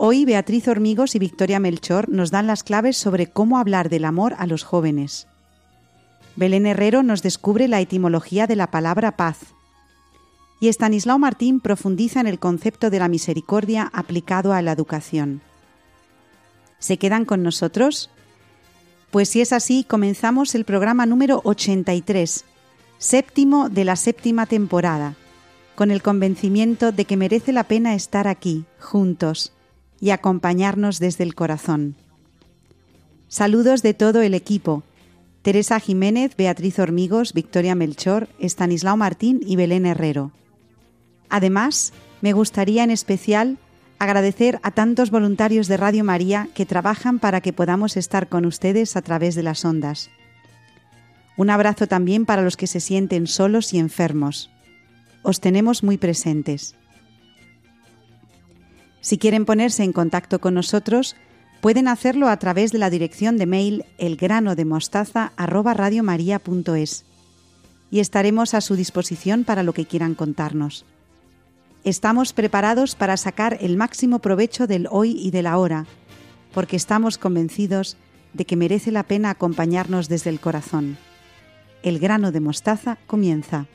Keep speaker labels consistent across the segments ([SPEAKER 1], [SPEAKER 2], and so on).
[SPEAKER 1] Hoy Beatriz Hormigos y Victoria Melchor nos dan las claves sobre cómo hablar del amor a los jóvenes. Belén Herrero nos descubre la etimología de la palabra paz. Y Estanislao Martín profundiza en el concepto de la misericordia aplicado a la educación. ¿Se quedan con nosotros? Pues si es así, comenzamos el programa número 83, séptimo de la séptima temporada, con el convencimiento de que merece la pena estar aquí, juntos, y acompañarnos desde el corazón. Saludos de todo el equipo. Teresa Jiménez, Beatriz Hormigos, Victoria Melchor, Estanislao Martín y Belén Herrero. Además, me gustaría en especial agradecer a tantos voluntarios de Radio María que trabajan para que podamos estar con ustedes a través de las ondas. Un abrazo también para los que se sienten solos y enfermos. Os tenemos muy presentes. Si quieren ponerse en contacto con nosotros, pueden hacerlo a través de la dirección de mail elgranodemostaza@radiomaria.es y estaremos a su disposición para lo que quieran contarnos. Estamos preparados para sacar el máximo provecho del hoy y del ahora, porque estamos convencidos de que merece la pena acompañarnos desde el corazón. El grano de mostaza comienza.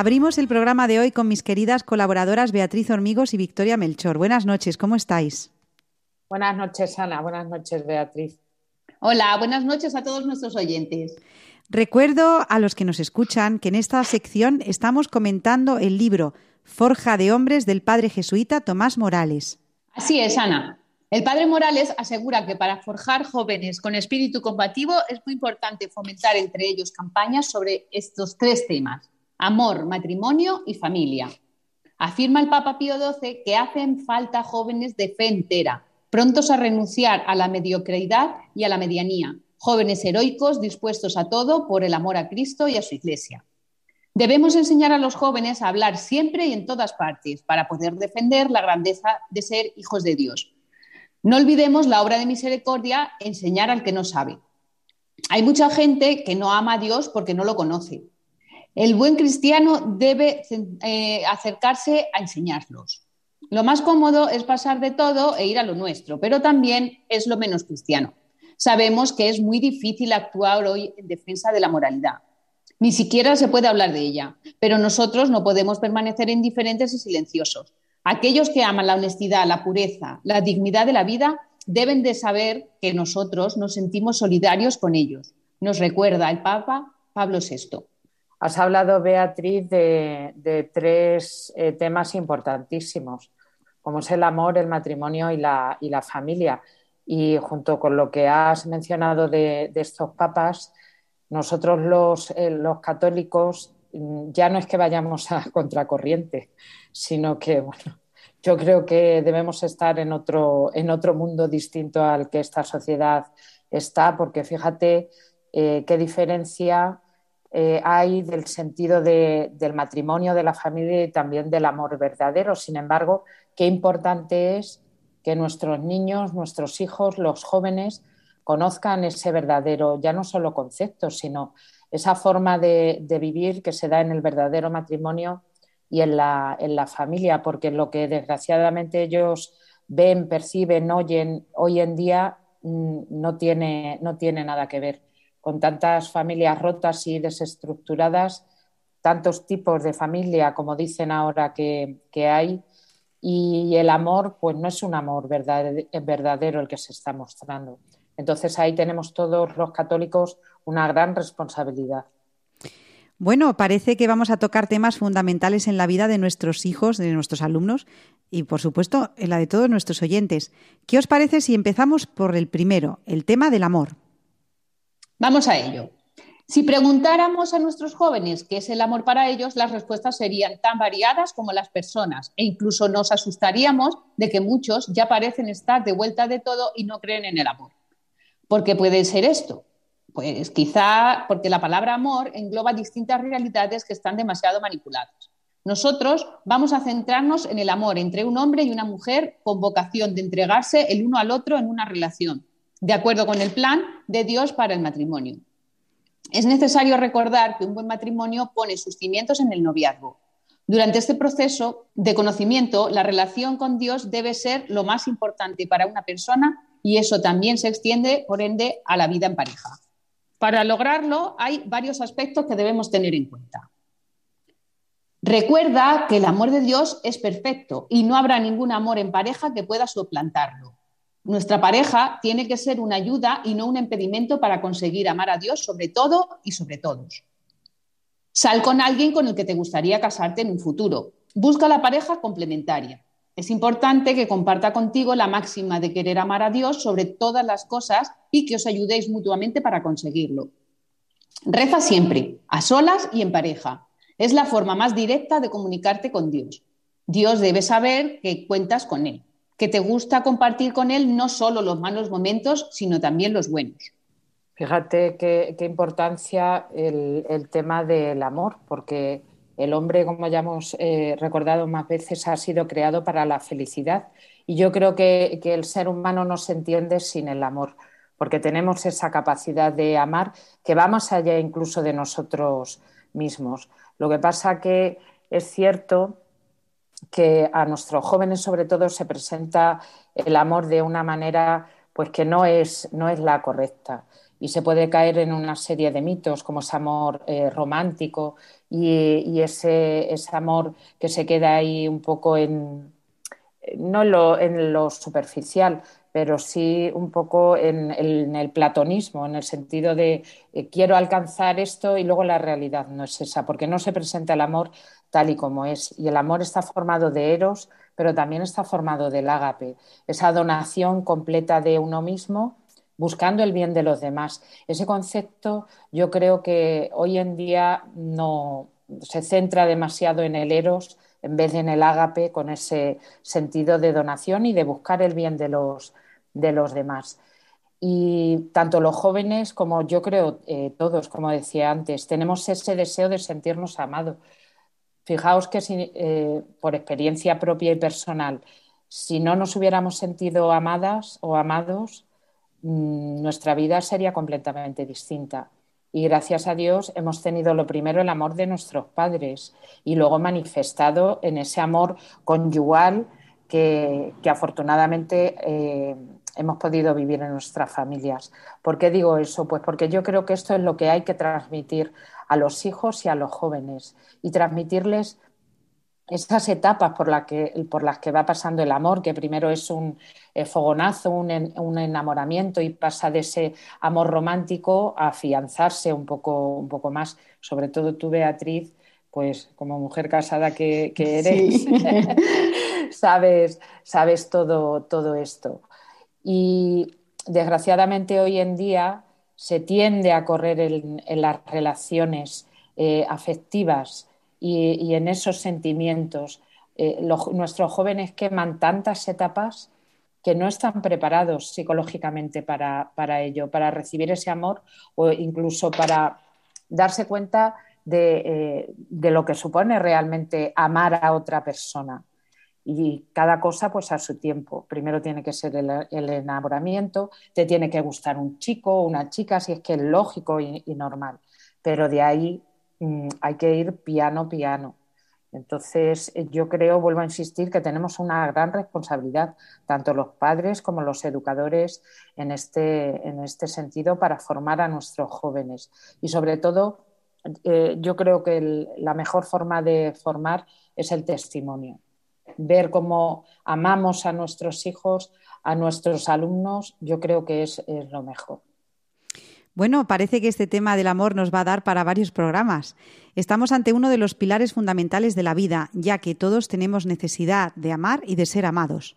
[SPEAKER 1] Abrimos el programa de hoy con mis queridas colaboradoras Beatriz Hormigos y Victoria Melchor. Buenas noches, ¿cómo estáis?
[SPEAKER 2] Buenas noches, Ana. Buenas noches, Beatriz.
[SPEAKER 3] Hola, buenas noches a todos nuestros oyentes.
[SPEAKER 1] Recuerdo a los que nos escuchan que en esta sección estamos comentando el libro Forja de Hombres del padre jesuita Tomás Morales.
[SPEAKER 3] Así es, Ana. El padre Morales asegura que para forjar jóvenes con espíritu combativo es muy importante fomentar entre ellos campañas sobre estos tres temas amor, matrimonio y familia. Afirma el Papa Pío XII que hacen falta jóvenes de fe entera, prontos a renunciar a la mediocridad y a la medianía, jóvenes heroicos dispuestos a todo por el amor a Cristo y a su Iglesia. Debemos enseñar a los jóvenes a hablar siempre y en todas partes para poder defender la grandeza de ser hijos de Dios. No olvidemos la obra de misericordia, enseñar al que no sabe. Hay mucha gente que no ama a Dios porque no lo conoce. El buen cristiano debe eh, acercarse a enseñarlos. Lo más cómodo es pasar de todo e ir a lo nuestro, pero también es lo menos cristiano. Sabemos que es muy difícil actuar hoy en defensa de la moralidad. Ni siquiera se puede hablar de ella, pero nosotros no podemos permanecer indiferentes y silenciosos. Aquellos que aman la honestidad, la pureza, la dignidad de la vida, deben de saber que nosotros nos sentimos solidarios con ellos. Nos recuerda el Papa Pablo VI.
[SPEAKER 2] Has hablado, Beatriz, de, tres eh, temas importantísimos, como es el amor, el matrimonio y la, familia. Y junto con lo que has mencionado de, estos papas, nosotros los, eh, católicos mm, ya no es que vayamos a contracorriente, sino que, bueno, yo creo que debemos estar en otro, en otro mundo distinto al que esta sociedad está, porque fíjate eh, qué diferencia eh, hay del sentido del matrimonio, de la familia y también del amor verdadero. Sin embargo, qué importante es que nuestros niños, nuestros hijos, los jóvenes conozcan ese verdadero, ya no solo concepto, sino esa forma de, vivir que se da en el verdadero matrimonio y en la, en la familia, porque lo que desgraciadamente ellos ven, perciben, oyen hoy en día mm, no tiene, no tiene nada que ver con tantas familias rotas y desestructuradas, tantos tipos de familia, como dicen ahora que, hay, y el amor, pues no es un amor verdadero el que se está mostrando. Entonces ahí tenemos todos los católicos una gran responsabilidad.
[SPEAKER 1] Bueno, parece que vamos a tocar temas fundamentales en la vida de nuestros hijos, de nuestros alumnos y, por supuesto, en la de todos nuestros oyentes. ¿Qué os parece si empezamos por el primero, el tema del amor?
[SPEAKER 3] Vamos a ello. Si preguntáramos a nuestros jóvenes qué es el amor para ellos, las respuestas serían tan variadas como las personas e incluso nos asustaríamos de que muchos ya parecen estar de vuelta de todo y no creen en el amor. ¿Por qué puede ser esto? Pues quizá porque la palabra amor engloba distintas realidades que están demasiado manipuladas. Nosotros vamos a centrarnos en el amor entre un hombre y una mujer con vocación de entregarse el uno al otro en una relación, de acuerdo con el plan de Dios para el matrimonio. Es necesario recordar que un buen matrimonio pone sus cimientos en el noviazgo. Durante este proceso de conocimiento, la relación con Dios debe ser lo más importante para una persona y eso también se extiende, por ende, a la vida en pareja. Para lograrlo hay varios aspectos que debemos tener en cuenta. Recuerda que el amor de Dios es perfecto y no habrá ningún amor en pareja que pueda suplantarlo. Nuestra pareja tiene que ser una ayuda y no un impedimento para conseguir amar a Dios sobre todo y sobre todos. Sal con alguien con el que te gustaría casarte en un futuro. Busca la pareja complementaria. Es importante que comparta contigo la máxima de querer amar a Dios sobre todas las cosas y que os ayudéis mutuamente para conseguirlo. Reza siempre, a solas y en pareja. Es la forma más directa de comunicarte con Dios. Dios debe saber que cuentas con Él, que te gusta compartir con Él no solo los malos momentos, sino también los buenos.
[SPEAKER 2] Fíjate qué, importancia el, el tema del amor, porque el hombre, como ya hemos eh, recordado más veces, ha sido creado para la felicidad y yo creo que, el ser humano no se entiende sin el amor, porque tenemos esa capacidad de amar que va más allá incluso de nosotros mismos. Lo que pasa que es cierto que a nuestros jóvenes sobre todo se presenta el amor de una manera pues que no es, no es la correcta. Y se puede caer en una serie de mitos como ese amor eh, romántico y, ese, ese, amor que se queda ahí un poco en, no en lo, en lo superficial, pero sí un poco en, el platonismo, en el sentido de eh, quiero alcanzar esto y luego la realidad no es esa, porque no se presenta el amor tal y como es. Y el amor está formado de eros, pero también está formado del ágape, esa donación completa de uno mismo buscando el bien de los demás. Ese concepto yo creo que hoy en día no se centra demasiado en el eros en vez de en el ágape con ese sentido de donación y de buscar el bien de los, de los demás. Y tanto los jóvenes como yo creo eh, todos, como decía antes, tenemos ese deseo de sentirnos amados. Fijaos que eh, por experiencia propia y personal, si no nos hubiéramos sentido amadas o amados, Mm, nuestra vida sería completamente distinta. Y gracias a Dios hemos tenido lo primero el amor de nuestros padres y luego manifestado en ese amor conyugal que, afortunadamente eh, hemos podido vivir en nuestras familias. ¿Por qué digo eso? Pues porque yo creo que esto es lo que hay que transmitir a los hijos y a los jóvenes y transmitirles esas etapas por, que, por, las que va pasando el amor, que primero es un eh, fogonazo, un, enamoramiento y pasa de ese amor romántico a afianzarse un poco, un poco más. Sobre todo tú, Beatriz, pues como mujer casada que, eres, sabes, sabes todo, todo esto. Y desgraciadamente hoy en día se tiende a correr en, las relaciones eh, afectivas y, en esos sentimientos. Eh, nuestros jóvenes queman tantas etapas que no están preparados psicológicamente para, ello, para recibir ese amor o incluso para darse cuenta eh, de, lo que supone realmente amar a otra persona. Y cada cosa pues a su tiempo. Primero tiene que ser el, enamoramiento, te tiene que gustar un chico o una chica, si es que es lógico y normal. Pero de ahí Mm, hay que ir piano, piano. Entonces, eh, yo creo, vuelvo a insistir, que tenemos una gran responsabilidad, tanto los padres como los educadores, en este, en este sentido, para formar a nuestros jóvenes. Y sobre todo, eh, yo creo que la mejor forma de formar es el testimonio. Ver cómo amamos a nuestros hijos, a nuestros alumnos, yo creo que es lo mejor.
[SPEAKER 1] Bueno, parece que este tema del amor nos va a dar para varios programas. Estamos ante uno de los pilares fundamentales de la vida, ya que todos tenemos necesidad de amar y de ser amados.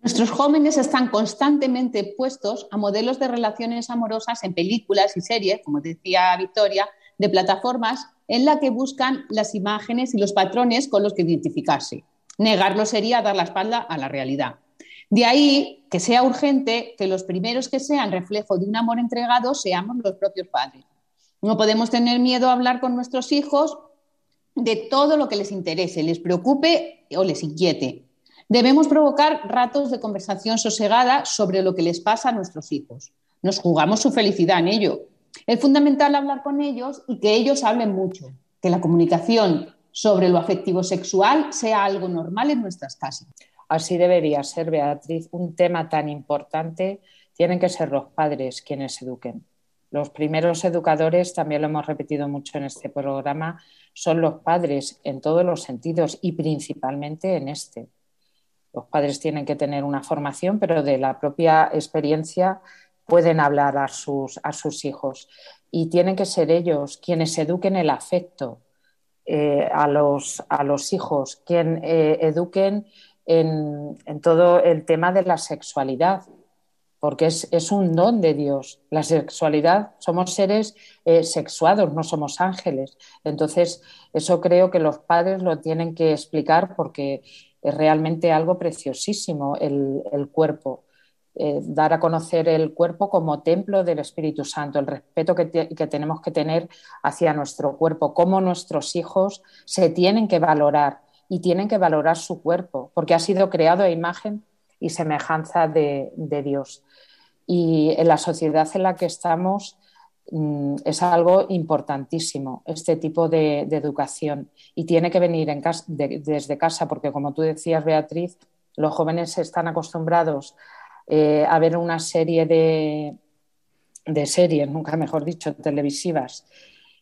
[SPEAKER 3] Nuestros jóvenes están constantemente expuestos a modelos de relaciones amorosas en películas y series, como decía Victoria, de plataformas en la que buscan las imágenes y los patrones con los que identificarse. Negarlo sería dar la espalda a la realidad. De ahí que sea urgente que los primeros que sean reflejo de un amor entregado seamos los propios padres. No podemos tener miedo a hablar con nuestros hijos de todo lo que les interese, les preocupe o les inquiete. Debemos provocar ratos de conversación sosegada sobre lo que les pasa a nuestros hijos. Nos jugamos su felicidad en ello. Es fundamental hablar con ellos y que ellos hablen mucho, que la comunicación sobre lo afectivo sexual sea algo normal en nuestras casas.
[SPEAKER 2] Así debería ser, Beatriz. Un tema tan importante tienen que ser los padres quienes eduquen. Los primeros educadores, también lo hemos repetido mucho en este programa, son los padres en todos los sentidos y principalmente en este. Los padres tienen que tener una formación, pero de la propia experiencia pueden hablar a sus, a sus hijos y tienen que ser ellos quienes eduquen el afecto, eh, a, los, a, los, hijos, quien eh, eduquen en, todo el tema de la sexualidad, porque es, un don de Dios. La sexualidad, somos seres eh, sexuados, no somos ángeles. Entonces, eso creo que los padres lo tienen que explicar porque es realmente algo preciosísimo el, el cuerpo. Dar a conocer el cuerpo como templo del Espíritu Santo, el respeto que, tenemos que tener hacia nuestro cuerpo, cómo nuestros hijos se tienen que valorar y tienen que valorar su cuerpo, porque ha sido creado a imagen y semejanza de, Dios. Y en la sociedad en la que estamos mm, es algo importantísimo, este tipo de, educación. Y tiene que venir desde casa, porque como tú decías, Beatriz, los jóvenes están acostumbrados eh, a ver una serie de, series, nunca mejor dicho, televisivas,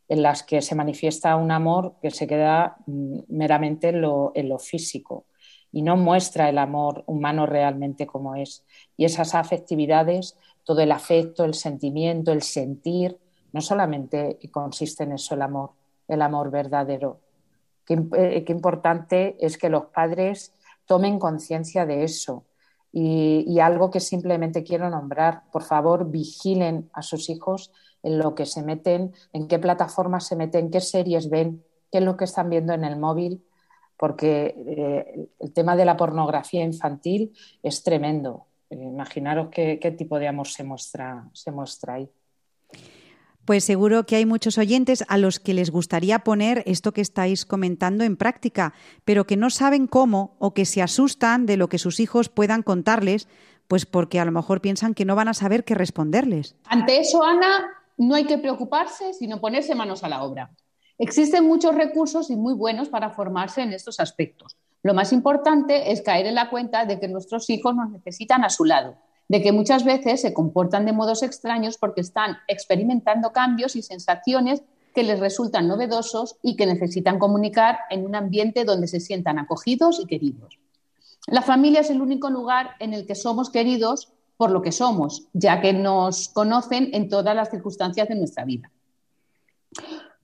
[SPEAKER 2] en las que se manifiesta un amor que se queda mm, meramente en lo, físico y no muestra el amor humano realmente como es. Y esas afectividades, todo el afecto, el sentimiento, el sentir, no solamente consiste en eso el amor, el amor verdadero. qué eh, importante es que los padres tomen conciencia de eso, y, algo que simplemente quiero nombrar, por favor, vigilen a sus hijos en lo que se meten, en qué plataformas se meten, qué series ven, qué es lo que están viendo en el móvil, porque eh, el tema de la pornografía infantil es tremendo. Eh, imaginaros qué, qué, tipo de amor se muestra, se muestra ahí.
[SPEAKER 1] Pues seguro que hay muchos oyentes a los que les gustaría poner esto que estáis comentando en práctica, pero que no saben cómo o que se asustan de lo que sus hijos puedan contarles, pues porque a lo mejor piensan que no van a saber qué responderles.
[SPEAKER 3] Ante eso, Ana, no hay que preocuparse, sino ponerse manos a la obra. Existen muchos recursos y muy buenos para formarse en estos aspectos. Lo más importante es caer en la cuenta de que nuestros hijos nos necesitan a su lado de que muchas veces se comportan de modos extraños porque están experimentando cambios y sensaciones que les resultan novedosos y que necesitan comunicar en un ambiente donde se sientan acogidos y queridos. La familia es el único lugar en el que somos queridos por lo que somos, ya que nos conocen en todas las circunstancias de nuestra vida.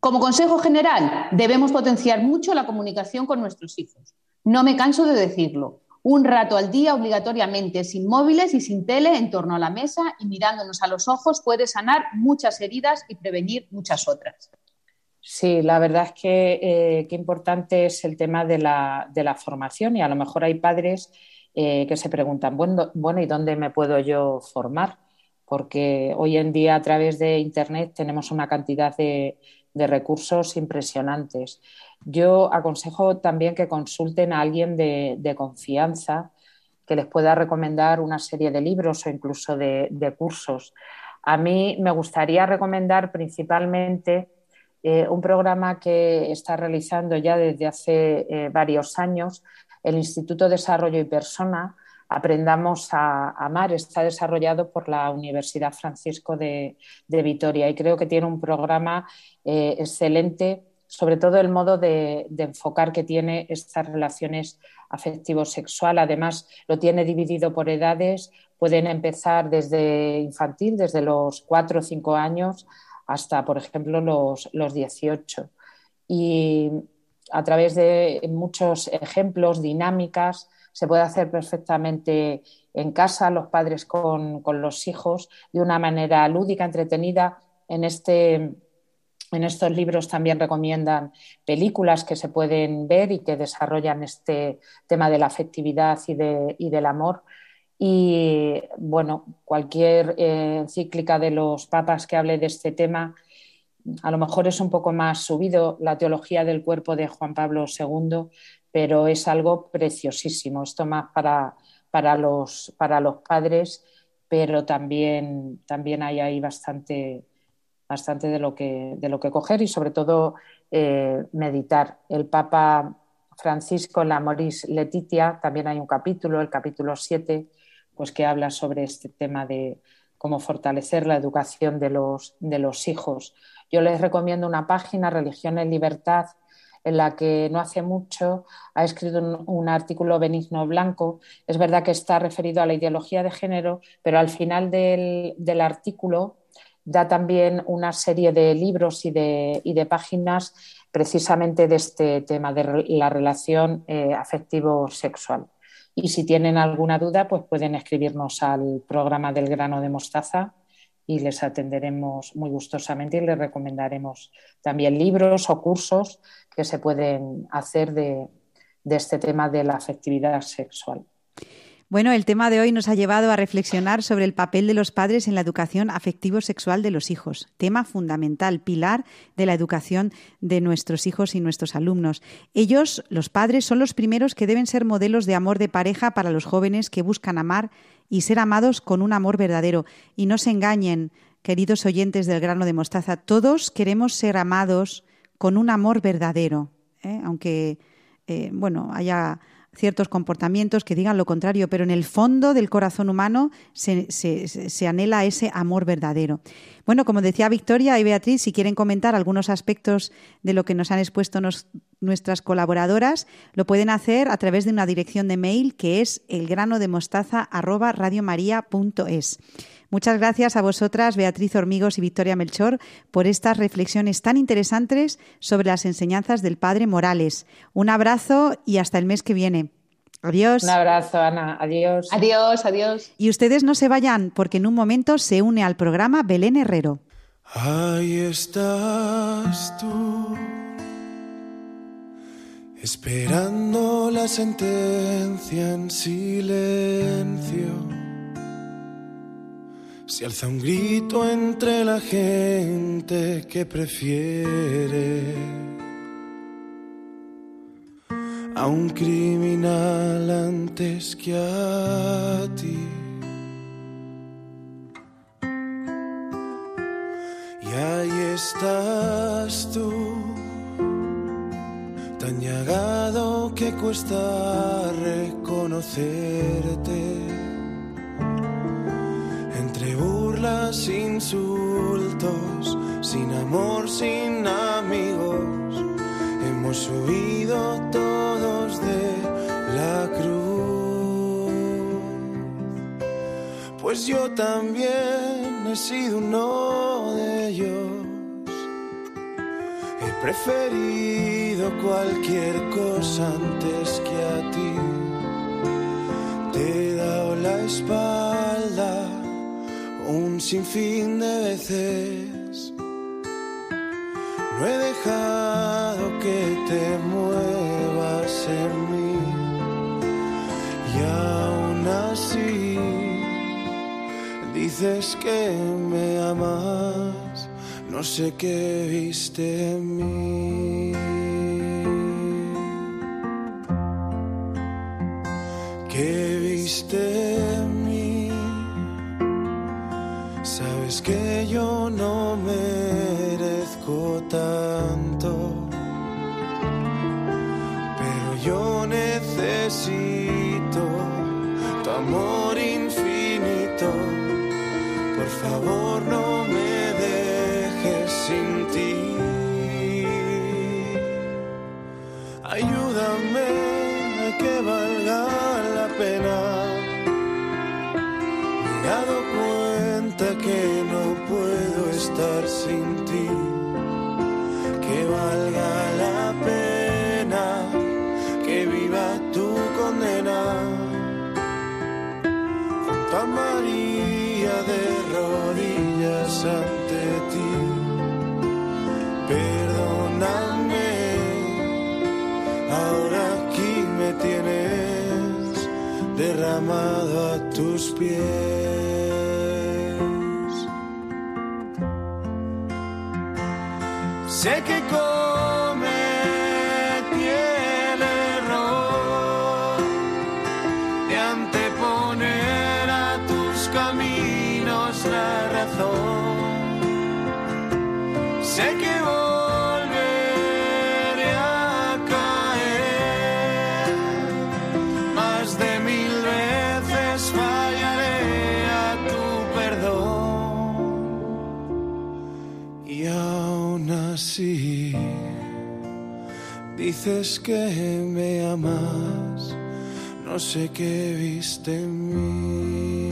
[SPEAKER 3] Como consejo general, debemos potenciar mucho la comunicación con nuestros hijos. No me canso de decirlo un rato al día obligatoriamente, sin móviles y sin tele, en torno a la mesa y mirándonos a los ojos puede sanar muchas heridas y prevenir muchas otras.
[SPEAKER 2] Sí, la verdad es que eh, qué importante es el tema de la, formación y a lo mejor hay padres eh, que se preguntan, bueno, bueno, ¿y dónde me puedo yo formar? Porque hoy en día a través de Internet tenemos una cantidad de, de recursos impresionantes. Yo aconsejo también que consulten a alguien de, confianza que les pueda recomendar una serie de libros o incluso de, cursos. A mí me gustaría recomendar principalmente eh, un programa que está realizando ya desde hace eh, varios años el Instituto de Desarrollo y Persona, Aprendamos a Amar, está desarrollado por la Universidad Francisco de, Vitoria y creo que tiene un programa eh, excelente sobre todo el modo de, enfocar que tiene estas relaciones afectivo-sexual. Además, lo tiene dividido por edades, pueden empezar desde infantil, desde los 4 o 5 años, hasta, por ejemplo, los, los 18. Y a través de muchos ejemplos, dinámicas, se puede hacer perfectamente en casa, los padres con, los hijos, de una manera lúdica, entretenida. En, este, en estos libros también recomiendan películas que se pueden ver y que desarrollan este tema de la afectividad y, de, y del amor. Y bueno, cualquier eh, encíclica de los papas que hable de este tema, a lo mejor es un poco más subido la teología del cuerpo de Juan Pablo II, pero es algo preciosísimo. Esto más para, para, los, para los padres, pero también, también hay ahí bastante, bastante de, lo que, de lo que coger y sobre todo eh, meditar. El Papa Francisco en la Moris Letitia también hay un capítulo, el capítulo 7, pues que habla sobre este tema de cómo fortalecer la educación de los, de los hijos. Yo les recomiendo una página, Religión en Libertad, en la que no hace mucho ha escrito un, artículo Benigno Blanco. Es verdad que está referido a la ideología de género, pero al final del, artículo da también una serie de libros y de, páginas precisamente de este tema de la relación eh, afectivo-sexual. Y si tienen alguna duda, pues pueden escribirnos al programa del grano de mostaza y les atenderemos muy gustosamente y les recomendaremos también libros o cursos que se pueden hacer de, de este tema de la afectividad sexual.
[SPEAKER 1] Bueno, el tema de hoy nos ha llevado a reflexionar sobre el papel de los padres en la educación afectivo-sexual de los hijos, tema fundamental, pilar de la educación de nuestros hijos y nuestros alumnos. Ellos, los padres, son los primeros que deben ser modelos de amor de pareja para los jóvenes que buscan amar y ser amados con un amor verdadero. Y no se engañen, queridos oyentes del grano de mostaza, todos queremos ser amados con un amor verdadero, ¿eh? aunque eh, bueno haya ciertos comportamientos que digan lo contrario, pero en el fondo del corazón humano se, anhela ese amor verdadero. Bueno, como decía Victoria y Beatriz, si quieren comentar algunos aspectos de lo que nos han expuesto nuestras colaboradoras, lo pueden hacer a través de una dirección de mail que es elgranodemostaza@radiomaria.es. Muchas gracias a vosotras, Beatriz Hormigos y Victoria Melchor, por estas reflexiones tan interesantes sobre las enseñanzas del Padre Morales. Un abrazo y hasta el mes que viene. Adiós.
[SPEAKER 2] Un abrazo, Ana. Adiós.
[SPEAKER 3] Adiós, adiós.
[SPEAKER 1] Y ustedes no se vayan porque en un momento se une al programa Belén Herrero.
[SPEAKER 4] Ahí estás tú, esperando la sentencia en silencio se alza un grito entre la gente que prefiere a un criminal antes que a ti. Y ahí estás tú, tan llagado que cuesta reconocerte insultos, sin amor, sin amigos, hemos huido todos de la cruz. Pues yo también he sido uno de ellos. He preferido cualquier cosa antes que a ti. Te he dado la espalda un sinfín de veces. No he dejado que te muevas en mí y aún así dices que me amas, no sé qué viste en mí. María de rodillas ante ti, perdóname, ahora aquí me tienes derramado a tus pies. Sé que dices que me amas, no sé qué viste en mí.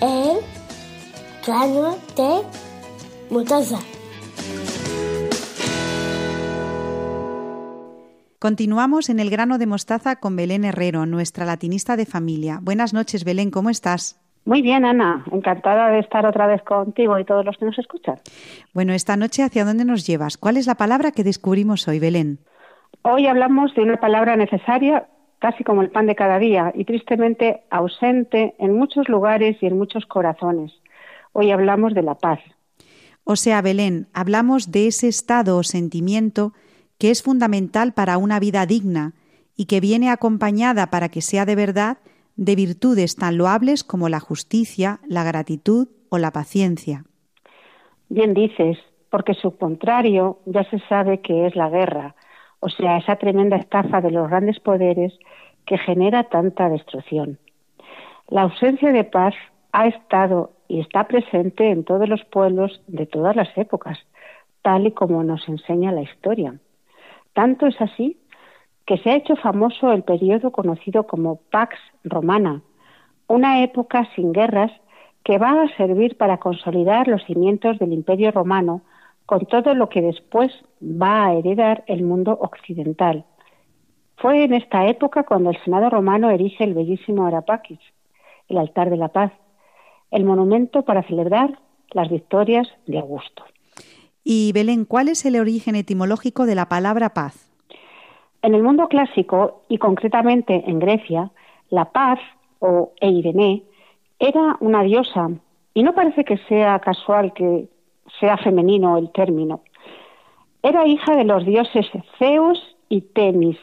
[SPEAKER 5] El grano de mostaza.
[SPEAKER 1] Continuamos en el grano de mostaza con Belén Herrero, nuestra latinista de familia. Buenas noches, Belén, ¿cómo estás?
[SPEAKER 6] Muy bien, Ana. Encantada de estar otra vez contigo y todos los que nos escuchan.
[SPEAKER 1] Bueno, esta noche, ¿hacia dónde nos llevas? ¿Cuál es la palabra que descubrimos hoy, Belén?
[SPEAKER 6] Hoy hablamos de una palabra necesaria, casi como el pan de cada día, y tristemente ausente en muchos lugares y en muchos corazones. Hoy hablamos de la paz.
[SPEAKER 1] O sea, Belén, hablamos de ese estado o sentimiento que es fundamental para una vida digna y que viene acompañada para que sea de verdad de virtudes tan loables como la justicia, la gratitud o la paciencia.
[SPEAKER 6] Bien dices, porque su contrario ya se sabe que es la guerra, o sea, esa tremenda estafa de los grandes poderes que genera tanta destrucción. La ausencia de paz ha estado y está presente en todos los pueblos de todas las épocas, tal y como nos enseña la historia. Tanto es así que se ha hecho famoso el periodo conocido como Pax Romana, una época sin guerras que va a servir para consolidar los cimientos del Imperio Romano con todo lo que después va a heredar el mundo occidental. Fue en esta época cuando el Senado romano erige el bellísimo Arapaquis, el altar de la paz, el monumento para celebrar las victorias de Augusto.
[SPEAKER 1] Y Belén, ¿cuál es el origen etimológico de la palabra paz?
[SPEAKER 6] En el mundo clásico, y concretamente en Grecia, la paz, o Eirene, era una diosa, y no parece que sea casual que sea femenino el término. Era hija de los dioses Zeus y Temis,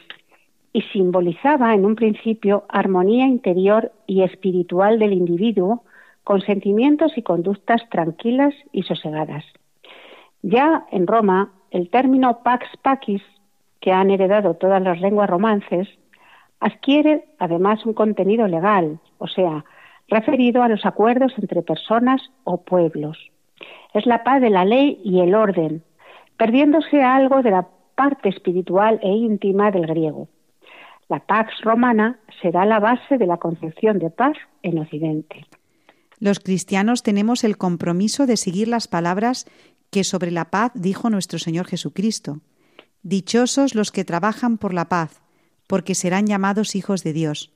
[SPEAKER 6] y simbolizaba en un principio armonía interior y espiritual del individuo con sentimientos y conductas tranquilas y sosegadas. Ya en Roma, el término pax pacis, que han heredado todas las lenguas romances, adquiere además un contenido legal, o sea, referido a los acuerdos entre personas o pueblos. Es la paz de la ley y el orden, perdiéndose algo de la parte espiritual e íntima del griego. La pax romana será la base de la concepción de paz en Occidente.
[SPEAKER 1] Los cristianos tenemos el compromiso de seguir las palabras que sobre la paz dijo nuestro Señor Jesucristo. Dichosos los que trabajan por la paz, porque serán llamados hijos de Dios.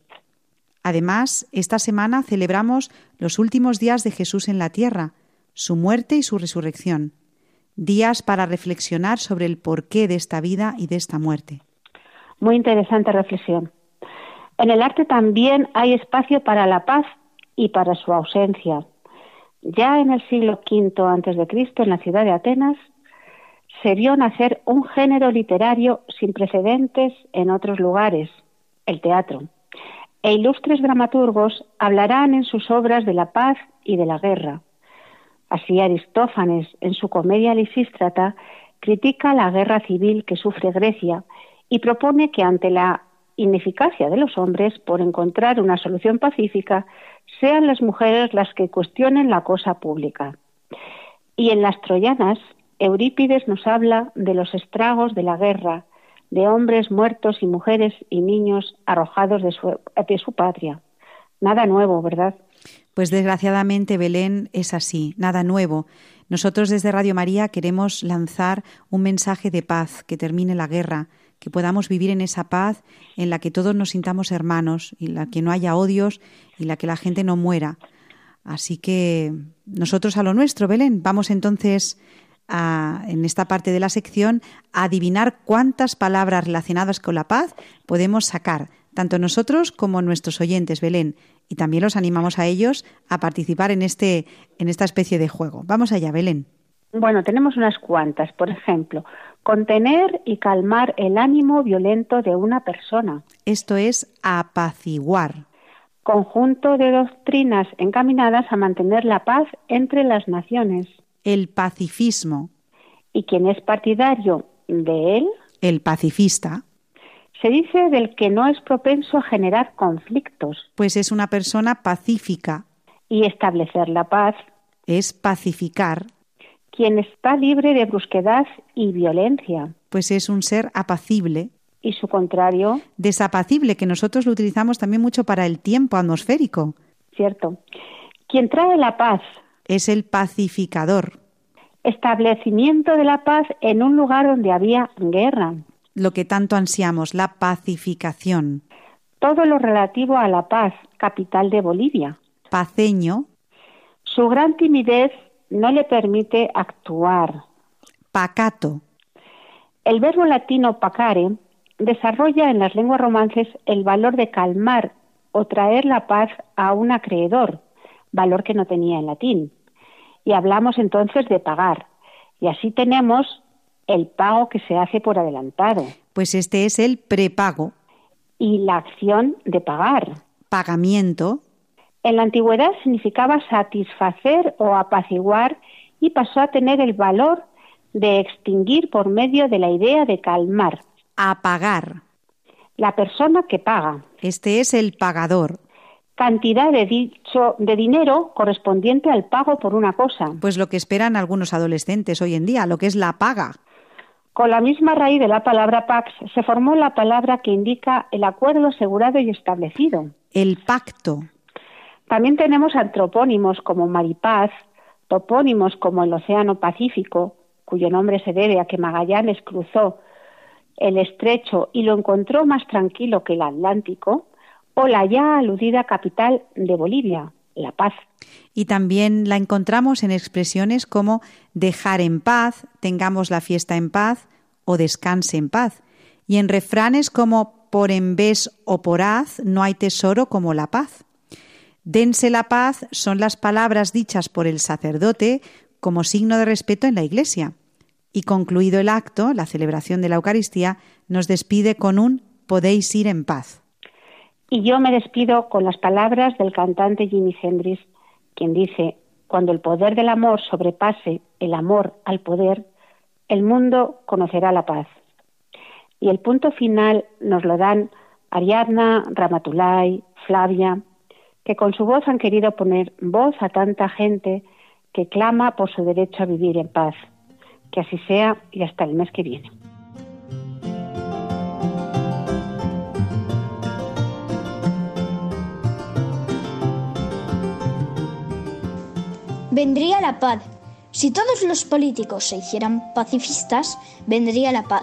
[SPEAKER 1] Además, esta semana celebramos los últimos días de Jesús en la tierra, su muerte y su resurrección, días para reflexionar sobre el porqué de esta vida y de esta muerte.
[SPEAKER 6] Muy interesante reflexión. En el arte también hay espacio para la paz y para su ausencia. Ya en el siglo V antes de Cristo, en la ciudad de Atenas, se vio nacer un género literario sin precedentes en otros lugares, el teatro. E ilustres dramaturgos hablarán en sus obras de la paz y de la guerra. Así Aristófanes, en su comedia Lisístrata, critica la guerra civil que sufre Grecia y propone que ante la ineficacia de los hombres por encontrar una solución pacífica, sean las mujeres las que cuestionen la cosa pública. Y en las troyanas, Eurípides nos habla de los estragos de la guerra, de hombres muertos y mujeres y niños arrojados de su, de su patria. Nada nuevo, ¿verdad?
[SPEAKER 1] Pues desgraciadamente, Belén, es así, nada nuevo. Nosotros desde Radio María queremos lanzar un mensaje de paz, que termine la guerra, que podamos vivir en esa paz en la que todos nos sintamos hermanos, y la que no haya odios y la que la gente no muera. Así que nosotros a lo nuestro, Belén. Vamos entonces a, en esta parte de la sección a adivinar cuántas palabras relacionadas con la paz podemos sacar, tanto nosotros como nuestros oyentes, Belén. Y también los animamos a ellos a participar en, este, en esta especie de juego. Vamos allá, Belén.
[SPEAKER 6] Bueno, tenemos unas cuantas. Por ejemplo, contener y calmar el ánimo violento de una persona.
[SPEAKER 1] Esto es apaciguar
[SPEAKER 6] conjunto de doctrinas encaminadas a mantener la paz entre las naciones.
[SPEAKER 1] El pacifismo.
[SPEAKER 6] ¿Y quién es partidario de él?
[SPEAKER 1] El pacifista.
[SPEAKER 6] Se dice del que no es propenso a generar conflictos.
[SPEAKER 1] Pues es una persona pacífica.
[SPEAKER 6] Y establecer la paz.
[SPEAKER 1] Es pacificar.
[SPEAKER 6] Quien está libre de brusquedad y violencia.
[SPEAKER 1] Pues es un ser apacible
[SPEAKER 6] y su contrario.
[SPEAKER 1] Desapacible, que nosotros lo utilizamos también mucho para el tiempo atmosférico.
[SPEAKER 6] Cierto. Quien trae la paz.
[SPEAKER 1] Es el pacificador.
[SPEAKER 6] Establecimiento de la paz en un lugar donde había guerra.
[SPEAKER 1] Lo que tanto ansiamos, la pacificación.
[SPEAKER 6] Todo lo relativo a La Paz, capital de Bolivia.
[SPEAKER 1] Paceño.
[SPEAKER 6] Su gran timidez no le permite actuar.
[SPEAKER 1] Pacato.
[SPEAKER 6] El verbo latino pacare desarrolla en las lenguas romances el valor de calmar o traer la paz a un acreedor, valor que no tenía en latín. Y hablamos entonces de pagar. Y así tenemos el pago que se hace por adelantado.
[SPEAKER 1] Pues este es el prepago.
[SPEAKER 6] Y la acción de pagar.
[SPEAKER 1] Pagamiento.
[SPEAKER 6] En la antigüedad significaba satisfacer o apaciguar y pasó a tener el valor de extinguir por medio de la idea de calmar
[SPEAKER 1] a pagar.
[SPEAKER 6] La persona que paga.
[SPEAKER 1] Este es el pagador.
[SPEAKER 6] Cantidad de dicho de dinero correspondiente al pago por una cosa.
[SPEAKER 1] Pues lo que esperan algunos adolescentes hoy en día, lo que es la paga.
[SPEAKER 6] Con la misma raíz de la palabra pax se formó la palabra que indica el acuerdo asegurado y establecido.
[SPEAKER 1] El pacto.
[SPEAKER 6] También tenemos antropónimos como Maripaz, topónimos como el Océano Pacífico, cuyo nombre se debe a que Magallanes cruzó el estrecho y lo encontró más tranquilo que el Atlántico, o la ya aludida capital de Bolivia, La Paz.
[SPEAKER 1] Y también la encontramos en expresiones como dejar en paz, tengamos la fiesta en paz o descanse en paz. Y en refranes como por en vez o por haz no hay tesoro como la paz. Dense la paz son las palabras dichas por el sacerdote como signo de respeto en la Iglesia. Y concluido el acto, la celebración de la Eucaristía, nos despide con un podéis ir en paz.
[SPEAKER 6] Y yo me despido con las palabras del cantante Jimi Hendrix, quien dice, cuando el poder del amor sobrepase el amor al poder, el mundo conocerá la paz. Y el punto final nos lo dan Ariadna, Ramatulay, Flavia, que con su voz han querido poner voz a tanta gente que clama por su derecho a vivir en paz. Que así sea y hasta el mes que viene.
[SPEAKER 7] Vendría la paz. Si todos los políticos se hicieran pacifistas, vendría la paz.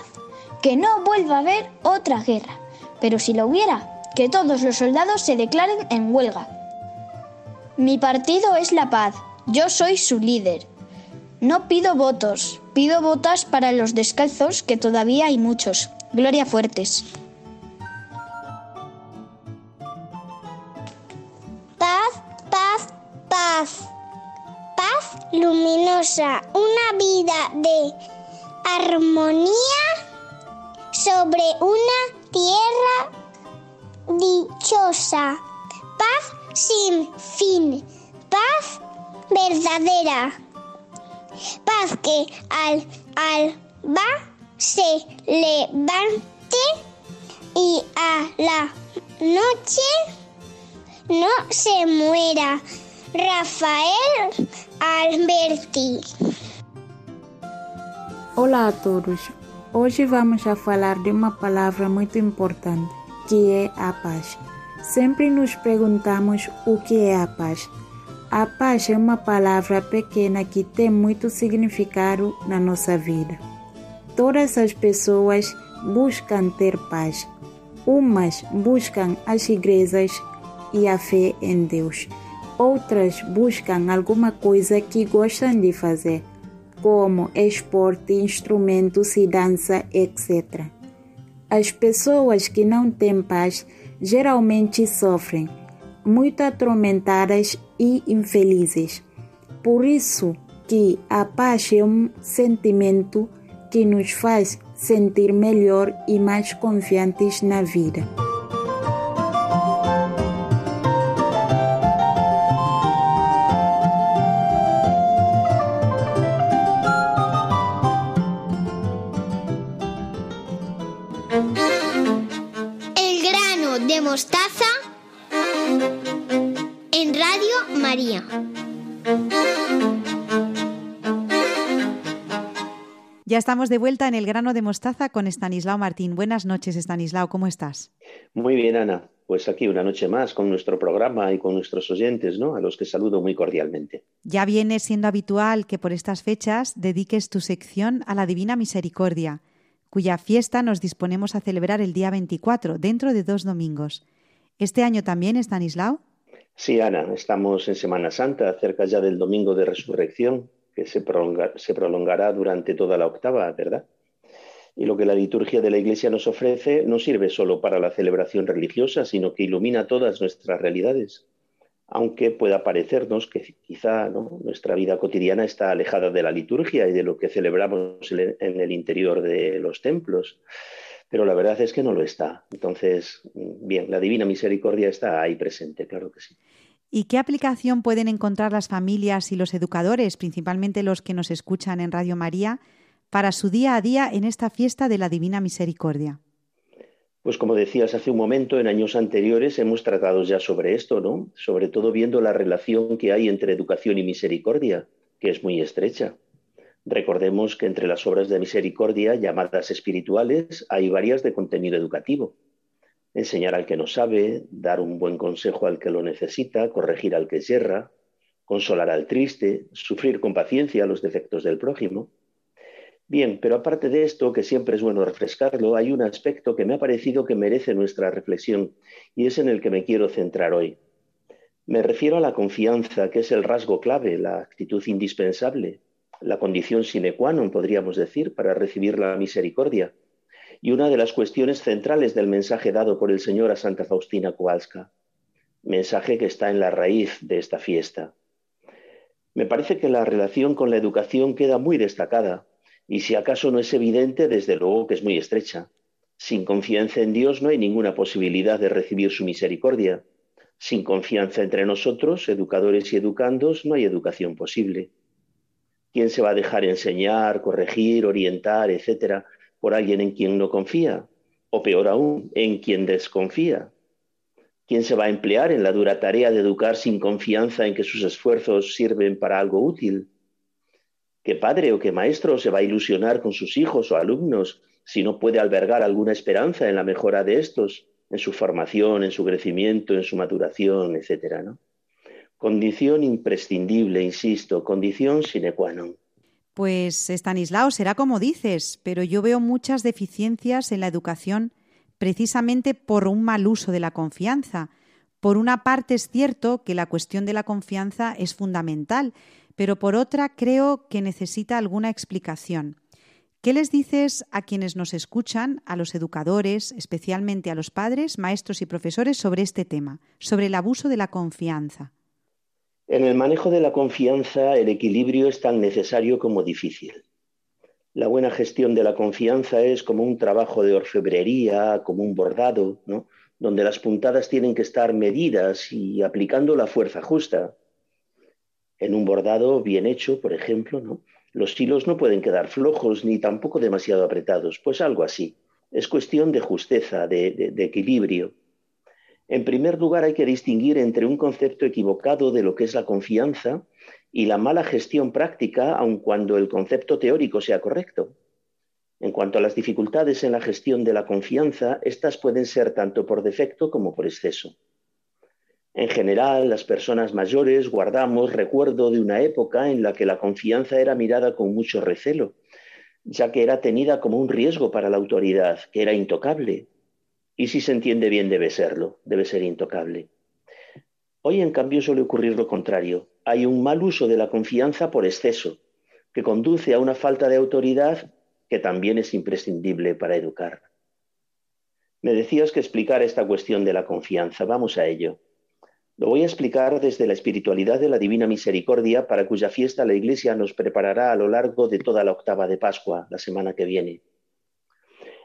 [SPEAKER 7] Que no vuelva a haber otra guerra. Pero si lo hubiera, que todos los soldados se declaren en huelga. Mi partido es la paz. Yo soy su líder. No pido votos, pido botas para los descalzos, que todavía hay muchos. Gloria Fuertes.
[SPEAKER 5] Paz, paz, paz. Luminosa, una vida de armonía sobre una tierra dichosa. Paz sin fin, paz verdadera paz que al alba se levante y a la noche no se muera. Rafael Alberti.
[SPEAKER 8] Olá a todos. Hoje vamos a falar de uma palavra muito importante, que é a paz. Sempre nos perguntamos o que é a paz. A paz é uma palavra pequena que tem muito significado na nossa vida. Todas as pessoas buscam ter paz. Umas buscam as igrejas e a fé em Deus. Outras buscam alguma coisa que gostam de fazer, como esporte, instrumentos e dança, etc. As pessoas que não têm paz geralmente sofrem, muito atormentadas e infelizes. Por isso que a paz é um sentimento que nos faz sentir melhor e mais confiantes na vida.
[SPEAKER 1] Ya estamos de vuelta en el grano de mostaza con Estanislao Martín. Buenas noches, Estanislao, ¿cómo estás?
[SPEAKER 9] Muy bien, Ana. Pues aquí una noche más con nuestro programa y con nuestros oyentes, ¿no? A los que saludo muy cordialmente.
[SPEAKER 1] Ya viene siendo habitual que por estas fechas dediques tu sección a la Divina Misericordia, cuya fiesta nos disponemos a celebrar el día 24, dentro de dos domingos. ¿Este año también, Estanislao?
[SPEAKER 9] Sí, Ana, estamos en Semana Santa, cerca ya del Domingo de Resurrección, que se, prolonga- se prolongará durante toda la octava, ¿verdad? Y lo que la liturgia de la Iglesia nos ofrece no sirve solo para la celebración religiosa, sino que ilumina todas nuestras realidades. Aunque pueda parecernos que quizá nuestra vida cotidiana está alejada de la liturgia y de lo que celebramos en el- interior de los templos, pero la verdad es que no lo está. Entonces, bien, la Divina Misericordia está ahí presente, claro que sí.
[SPEAKER 1] ¿Y qué aplicación pueden encontrar las familias y los educadores, principalmente los que nos escuchan en Radio María, para su día a día en esta fiesta de la Divina Misericordia?
[SPEAKER 9] Pues como decías hace un momento, en años anteriores hemos tratado ya sobre esto, ¿no? Sobre todo viendo la relación que hay entre educación y misericordia, que es muy estrecha. Recordemos que entre las obras de misericordia llamadas espirituales hay varias de contenido educativo. Enseñar al que no sabe, dar un buen consejo al que lo necesita, corregir al que yerra, consolar al triste, sufrir con paciencia los defectos del prójimo. Bien, pero aparte de esto, que siempre es bueno refrescarlo, hay un aspecto que me ha parecido que merece nuestra reflexión y es en el que me quiero centrar hoy. Me refiero a la confianza, que es el rasgo clave, la actitud indispensable, la condición sine qua non, podríamos decir, para recibir la misericordia, y una de las cuestiones centrales del mensaje dado por el Señor a Santa Faustina Kowalska, mensaje que está en la raíz de esta fiesta. Me parece que la relación con la educación queda muy destacada, y si acaso no es evidente, desde luego que es muy estrecha. Sin confianza en Dios no hay ninguna posibilidad de recibir su misericordia. Sin confianza entre nosotros, educadores y educandos, no hay educación posible. ¿Quién se va a dejar enseñar, corregir, orientar, etcétera, por alguien en quien no confía? O peor aún, en quien desconfía. ¿Quién se va a emplear en la dura tarea de educar sin confianza en que sus esfuerzos sirven para algo útil? ¿Qué padre o qué maestro se va a ilusionar con sus hijos o alumnos si no puede albergar alguna esperanza en la mejora de estos, en su formación, en su crecimiento, en su maduración, etcétera, ¿no? Condición imprescindible, insisto, condición sine qua non.
[SPEAKER 1] Pues Estanislao, será como dices, pero yo veo muchas deficiencias en la educación precisamente por un mal uso de la confianza. Por una parte es cierto que la cuestión de la confianza es fundamental, pero por otra creo que necesita alguna explicación. ¿Qué les dices a quienes nos escuchan, a los educadores, especialmente a los padres, maestros y profesores, sobre este tema, sobre el abuso de la confianza?
[SPEAKER 9] En el manejo de la confianza, el equilibrio es tan necesario como difícil. La buena gestión de la confianza es como un trabajo de orfebrería, como un bordado, ¿no? donde las puntadas tienen que estar medidas y aplicando la fuerza justa. En un bordado bien hecho, por ejemplo, los hilos no pueden quedar flojos ni tampoco demasiado apretados, pues algo así. Es cuestión de justeza, de equilibrio. En primer lugar, hay que distinguir entre un concepto equivocado de lo que es la confianza y la mala gestión práctica, aun cuando el concepto teórico sea correcto. En cuanto a las dificultades en la gestión de la confianza, estas pueden ser tanto por defecto como por exceso. En general, las personas mayores guardamos recuerdo de una época en la que la confianza era mirada con mucho recelo, ya que era tenida como un riesgo para la autoridad, que era intocable. Y si se entiende bien debe serlo, debe ser intocable. Hoy, en cambio, suele ocurrir lo contrario. Hay un mal uso de la confianza por exceso, que conduce a una falta de autoridad que también es imprescindible para educar. Me decías que explicar esta cuestión de la confianza. Vamos a ello. Lo voy a explicar desde la espiritualidad de la Divina Misericordia, para cuya fiesta la Iglesia nos preparará a lo largo de toda la octava de Pascua, la semana que viene.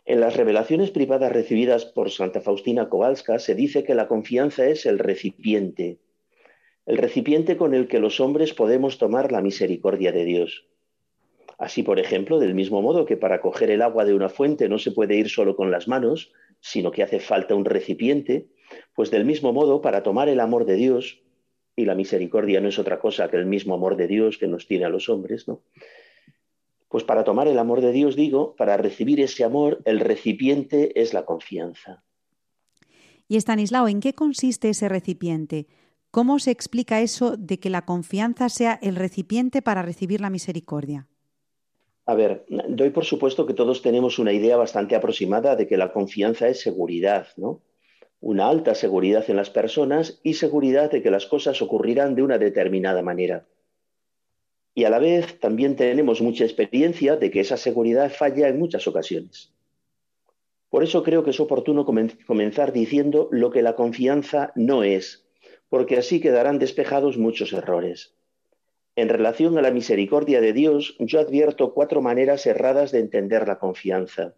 [SPEAKER 9] En las revelaciones privadas recibidas por Santa Faustina Kowalska se dice que la confianza es el recipiente, el recipiente con el que los hombres podemos tomar la misericordia de Dios. Así, por ejemplo, del mismo modo que para coger el agua de una fuente no se puede ir solo con las manos, sino que hace falta un recipiente, pues del mismo modo, para tomar el amor de Dios, y la misericordia no es otra cosa que el mismo amor de Dios que nos tiene a los hombres, ¿no? Pues para tomar el amor de Dios, digo, para recibir ese amor, el recipiente es la confianza.
[SPEAKER 1] Y Estanislao, ¿en qué consiste ese recipiente? ¿Cómo se explica eso de que la confianza sea el recipiente para recibir la misericordia?
[SPEAKER 9] A ver, doy por supuesto que todos tenemos una idea bastante aproximada de que la confianza es seguridad, ¿no? una alta seguridad en las personas y seguridad de que las cosas ocurrirán de una determinada manera. Y a la vez también tenemos mucha experiencia de que esa seguridad falla en muchas ocasiones. Por eso creo que es oportuno comenzar diciendo lo que la confianza no es, porque así quedarán despejados muchos errores. En relación a la misericordia de Dios, yo advierto cuatro maneras erradas de entender la confianza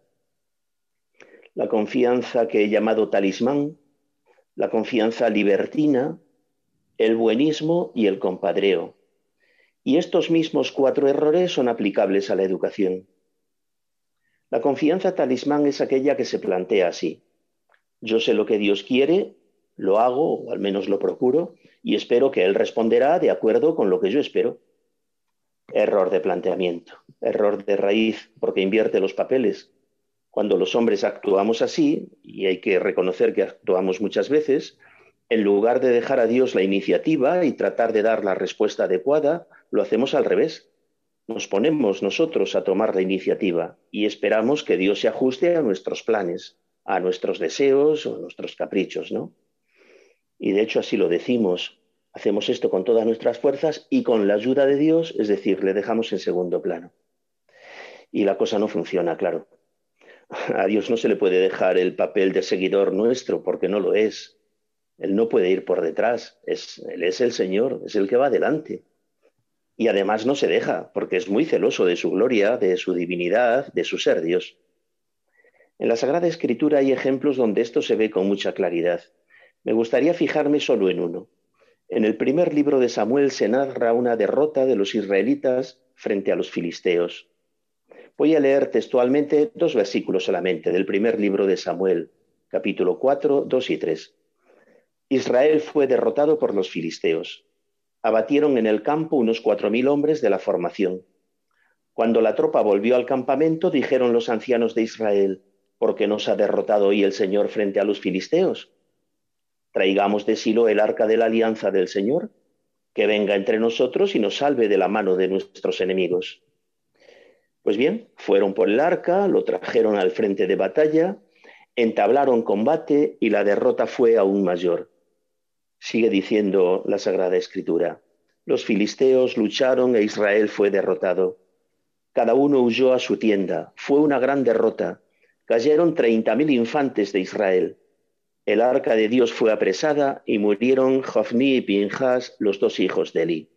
[SPEAKER 9] la confianza que he llamado talismán, la confianza libertina, el buenismo y el compadreo. Y estos mismos cuatro errores son aplicables a la educación. La confianza talismán es aquella que se plantea así. Yo sé lo que Dios quiere, lo hago, o al menos lo procuro, y espero que Él responderá de acuerdo con lo que yo espero. Error de planteamiento, error de raíz, porque invierte los papeles. Cuando los hombres actuamos así, y hay que reconocer que actuamos muchas veces, en lugar de dejar a Dios la iniciativa y tratar de dar la respuesta adecuada, lo hacemos al revés. Nos ponemos nosotros a tomar la iniciativa y esperamos que Dios se ajuste a nuestros planes, a nuestros deseos o a nuestros caprichos, ¿no? Y de hecho así lo decimos. Hacemos esto con todas nuestras fuerzas y con la ayuda de Dios, es decir, le dejamos en segundo plano. Y la cosa no funciona, claro. A Dios no se le puede dejar el papel de seguidor nuestro porque no lo es. Él no puede ir por detrás. Es, él es el Señor, es el que va adelante. Y además no se deja porque es muy celoso de su gloria, de su divinidad, de su ser Dios. En la Sagrada Escritura hay ejemplos donde esto se ve con mucha claridad. Me gustaría fijarme solo en uno. En el primer libro de Samuel se narra una derrota de los israelitas frente a los filisteos. Voy a leer textualmente dos versículos solamente del primer libro de Samuel, capítulo 4, 2 y 3. Israel fue derrotado por los filisteos. Abatieron en el campo unos cuatro mil hombres de la formación. Cuando la tropa volvió al campamento, dijeron los ancianos de Israel, ¿por qué nos ha derrotado hoy el Señor frente a los filisteos? Traigamos de Silo el arca de la alianza del Señor, que venga entre nosotros y nos salve de la mano de nuestros enemigos. Pues bien, fueron por el arca, lo trajeron al frente de batalla, entablaron combate y la derrota fue aún mayor. Sigue diciendo la Sagrada Escritura. Los filisteos lucharon e Israel fue derrotado. Cada uno huyó a su tienda. Fue una gran derrota. Cayeron treinta mil infantes de Israel. El arca de Dios fue apresada y murieron Jofni y Pinjas, los dos hijos de Eli.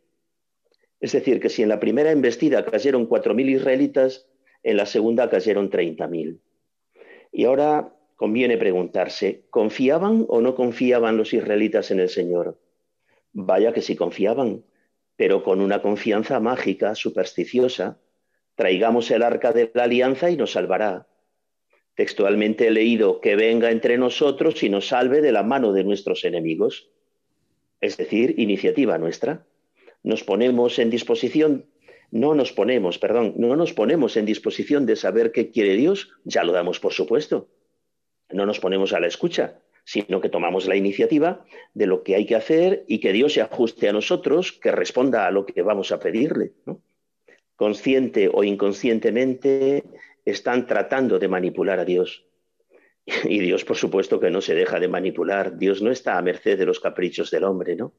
[SPEAKER 9] Es decir, que si en la primera embestida cayeron 4.000 israelitas, en la segunda cayeron 30.000. Y ahora conviene preguntarse, ¿confiaban o no confiaban los israelitas en el Señor? Vaya que sí confiaban, pero con una confianza mágica, supersticiosa. Traigamos el arca de la alianza y nos salvará. Textualmente he leído que venga entre nosotros y nos salve de la mano de nuestros enemigos. Es decir, iniciativa nuestra nos ponemos en disposición, no nos ponemos, perdón, no nos ponemos en disposición de saber qué quiere Dios, ya lo damos por supuesto. No nos ponemos a la escucha, sino que tomamos la iniciativa de lo que hay que hacer y que Dios se ajuste a nosotros, que responda a lo que vamos a pedirle. Consciente o inconscientemente están tratando de manipular a Dios. Y Dios, por supuesto, que no se deja de manipular. Dios no está a merced de los caprichos del hombre, ¿no?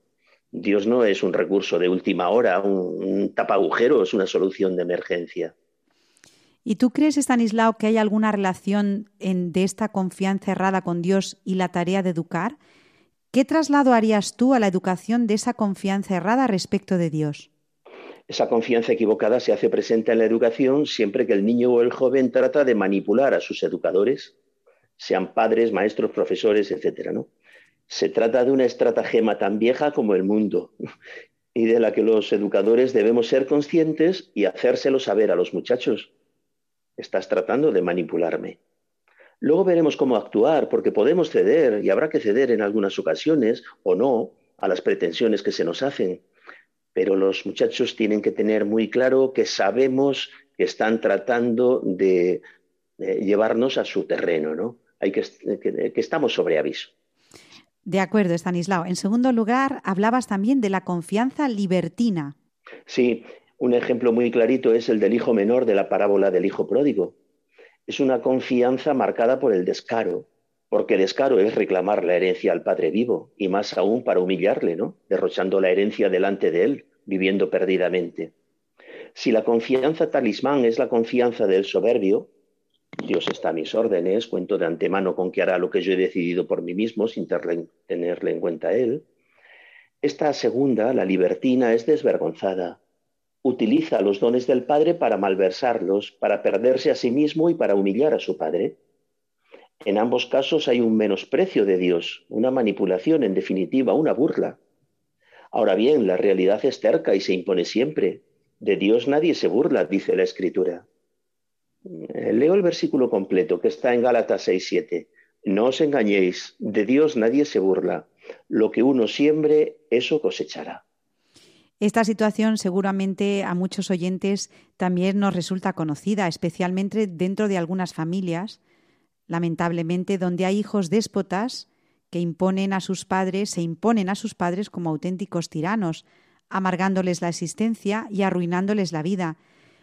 [SPEAKER 9] Dios no es un recurso de última hora, un, un tapagujero, es una solución de emergencia.
[SPEAKER 1] ¿Y tú crees, Stanislao, que hay alguna relación de esta confianza errada con Dios y la tarea de educar? ¿Qué traslado harías tú a la educación de esa confianza errada respecto de Dios?
[SPEAKER 9] Esa confianza equivocada se hace presente en la educación siempre que el niño o el joven trata de manipular a sus educadores, sean padres, maestros, profesores, etc. ¿no? Se trata de una estratagema tan vieja como el mundo y de la que los educadores debemos ser conscientes y hacérselo saber a los muchachos Estás tratando de manipularme. Luego veremos cómo actuar, porque podemos ceder, y habrá que ceder en algunas ocasiones, o no, a las pretensiones que se nos hacen. Pero los muchachos tienen que tener muy claro que sabemos que están tratando de, llevarnos a su terreno, ¿no? Hay que, que, que estamos sobre aviso.
[SPEAKER 1] De acuerdo, Stanislao. En segundo lugar, hablabas también de la confianza libertina.
[SPEAKER 9] Sí, un ejemplo muy clarito es el del hijo menor de la parábola del hijo pródigo. Es una confianza marcada por el descaro, porque descaro es reclamar la herencia al Padre vivo, y más aún para humillarle, ¿no? Derrochando la herencia delante de él, viviendo perdidamente. Si la confianza talismán es la confianza del soberbio, Dios está a mis órdenes, cuento de antemano con que hará lo que yo he decidido por mí mismo sin tenerle en cuenta él. Esta segunda, la libertina, es desvergonzada, utiliza los dones del Padre para malversarlos, para perderse a sí mismo y para humillar a su Padre. En ambos casos hay un menosprecio de Dios, una manipulación, en definitiva, una burla. Ahora bien, la realidad es cerca y se impone siempre. De Dios nadie se burla, dice la Escritura. Leo el versículo completo que está en Gálatas 6:7. No os engañéis, de Dios nadie se burla. Lo que uno siembre, eso cosechará.
[SPEAKER 1] Esta situación seguramente a muchos oyentes también nos resulta conocida, especialmente dentro de algunas familias, lamentablemente, donde hay hijos déspotas que imponen a sus padres, se imponen a sus padres como auténticos tiranos, amargándoles la existencia y arruinándoles la vida.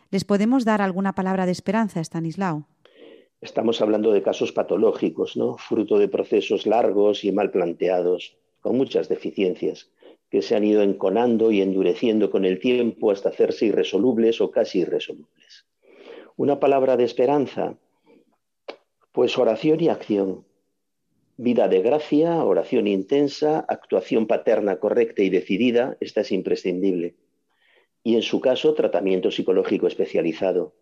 [SPEAKER 1] ¿Les podemos dar alguna palabra de esperanza, Stanislao?
[SPEAKER 9] Estamos hablando de casos patológicos. Fruto de procesos largos y mal planteados, con muchas deficiencias que se han ido enconando y endureciendo con el tiempo hasta hacerse irresolubles o casi irresolubles. Una palabra de esperanza, pues oración y acción. Vida de gracia, oración intensa, actuación paterna correcta y decidida, esta es imprescindible. Y en su caso, tratamiento psicológico especializado.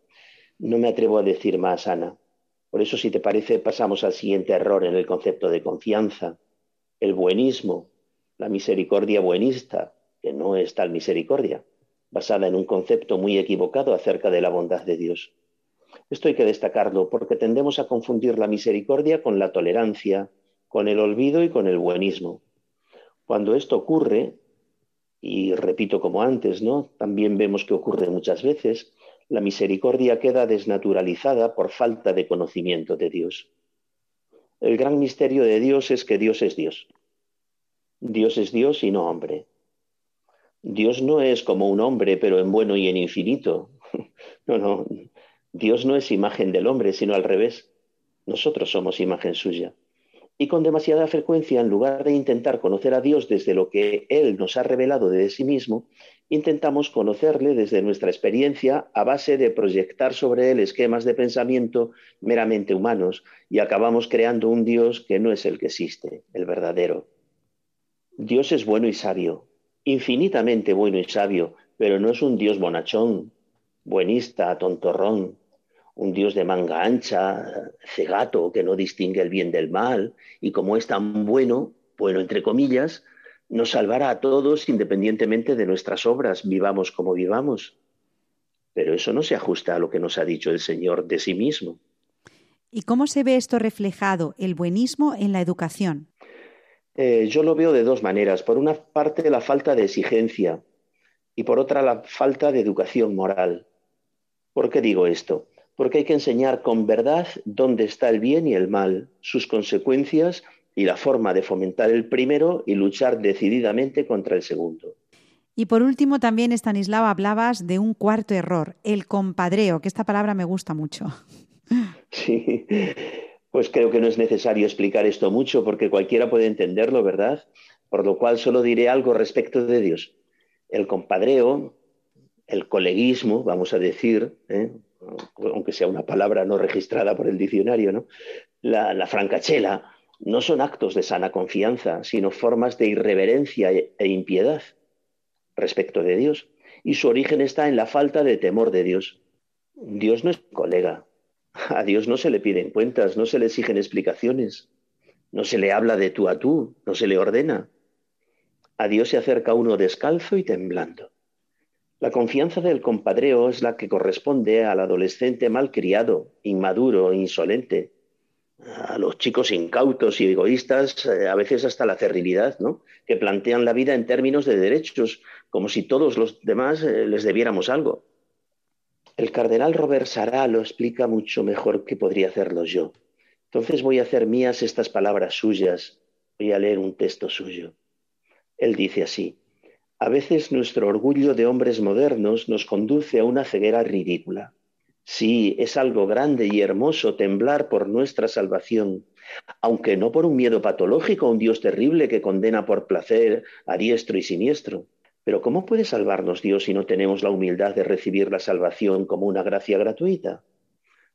[SPEAKER 9] No me atrevo a decir más, Ana. Por eso, si te parece, pasamos al siguiente error en el concepto de confianza, el buenismo, la misericordia buenista, que no es tal misericordia, basada en un concepto muy equivocado acerca de la bondad de Dios. Esto hay que destacarlo porque tendemos a confundir la misericordia con la tolerancia, con el olvido y con el buenismo. Cuando esto ocurre, y repito como antes, ¿no? También vemos que ocurre muchas veces, la misericordia queda desnaturalizada por falta de conocimiento de Dios. El gran misterio de Dios es que Dios es Dios Dios es Dios y no hombre. Dios no es como un hombre, pero en bueno y en infinito. No, no. Dios no es imagen del hombre, sino al revés. Nosotros somos imagen suya. Y con demasiada frecuencia, en lugar de intentar conocer a Dios desde lo que Él nos ha revelado de sí mismo, intentamos conocerle desde nuestra experiencia a base de proyectar sobre Él esquemas de pensamiento meramente humanos y acabamos creando un Dios que no es el que existe, el verdadero. Dios es bueno y sabio, infinitamente bueno y sabio, pero no es un Dios bonachón, buenista, tontorrón, un Dios de manga ancha, cegato, que no distingue el bien del mal, y como es tan bueno, bueno entre comillas, nos salvará a todos independientemente de nuestras obras, vivamos como vivamos. Pero eso no se ajusta a lo que nos ha dicho el Señor de sí mismo.
[SPEAKER 1] ¿Y cómo se ve esto reflejado, el buenismo, en la educación?
[SPEAKER 9] Eh, yo lo veo de dos maneras. Por una parte, la falta de exigencia y por otra, la falta de educación moral. ¿Por qué digo esto? Porque hay que enseñar con verdad dónde está el bien y el mal, sus consecuencias y la forma de fomentar el primero y luchar decididamente contra el segundo.
[SPEAKER 1] Y por último, también, Stanislao, hablabas de un cuarto error, el compadreo, que esta palabra me gusta mucho.
[SPEAKER 9] Sí, pues creo que no es necesario explicar esto mucho porque cualquiera puede entenderlo, ¿verdad? Por lo cual solo diré algo respecto de Dios. El compadreo, el coleguismo, vamos a decir, ¿eh? aunque sea una palabra no registrada por el diccionario, ¿no? la, la francachela, no son actos de sana confianza, sino formas de irreverencia e, e impiedad respecto de Dios. Y su origen está en la falta de temor de Dios. Dios no es colega. A Dios no se le piden cuentas, no se le exigen explicaciones, no se le habla de tú a tú, no se le ordena. A Dios se acerca uno descalzo y temblando. La confianza del compadreo es la que corresponde al adolescente malcriado, inmaduro, insolente, a los chicos incautos y egoístas, eh, a veces hasta la cerrilidad, ¿no? que plantean la vida en términos de derechos, como si todos los demás eh, les debiéramos algo. El cardenal Robert Sará lo explica mucho mejor que podría hacerlo yo. Entonces voy a hacer mías estas palabras suyas, voy a leer un texto suyo. Él dice así, a veces nuestro orgullo de hombres modernos nos conduce a una ceguera ridícula. Sí, es algo grande y hermoso temblar por nuestra salvación, aunque no por un miedo patológico a un Dios terrible que condena por placer a diestro y siniestro. Pero ¿cómo puede salvarnos Dios si no tenemos la humildad de recibir la salvación como una gracia gratuita?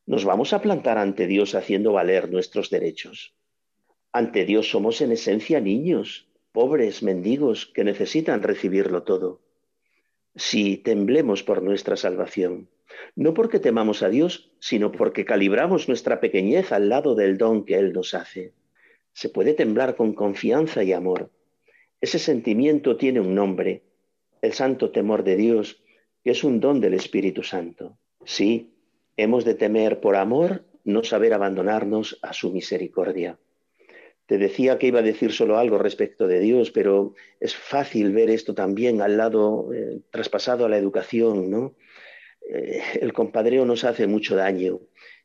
[SPEAKER 9] Nos vamos a plantar ante Dios haciendo valer nuestros derechos. Ante Dios somos en esencia niños, pobres, mendigos, que necesitan recibirlo todo. Si temblemos por nuestra salvación, no porque temamos a Dios, sino porque calibramos nuestra pequeñez al lado del don que Él nos hace. Se puede temblar con confianza y amor. Ese sentimiento tiene un nombre, el santo temor de Dios, que es un don del Espíritu Santo. Sí, hemos de temer por amor, no saber abandonarnos a su misericordia. Te decía que iba a decir solo algo respecto de Dios, pero es fácil ver esto también al lado eh, traspasado a la educación, ¿no? Eh, el compadreo nos hace mucho daño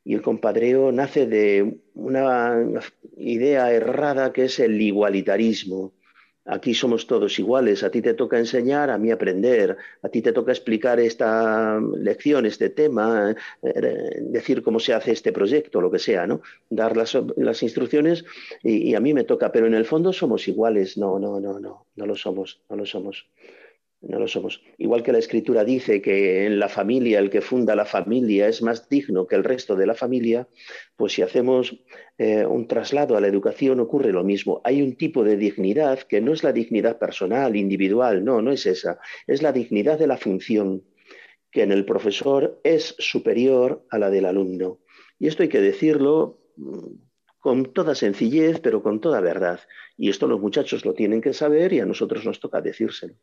[SPEAKER 9] y el compadreo nace de una idea errada que es el igualitarismo. Aquí somos todos iguales, a ti te toca enseñar, a mí aprender, a ti te toca explicar esta lección, este tema, eh, decir cómo se hace este proyecto, lo que sea, ¿no? Dar las, instrucciones y, y, a mí me toca, pero en el fondo somos iguales. No, no, no, no, no lo somos, no lo somos. No lo somos. Igual que la escritura dice que en la familia el que funda la familia es más digno que el resto de la familia, pues si hacemos eh, un traslado a la educación ocurre lo mismo. Hay un tipo de dignidad que no es la dignidad personal, individual, no, no es esa. Es la dignidad de la función, que en el profesor es superior a la del alumno. Y esto hay que decirlo mm, con toda sencillez, pero con toda verdad. Y esto los muchachos lo tienen que saber y a nosotros nos toca decírselo.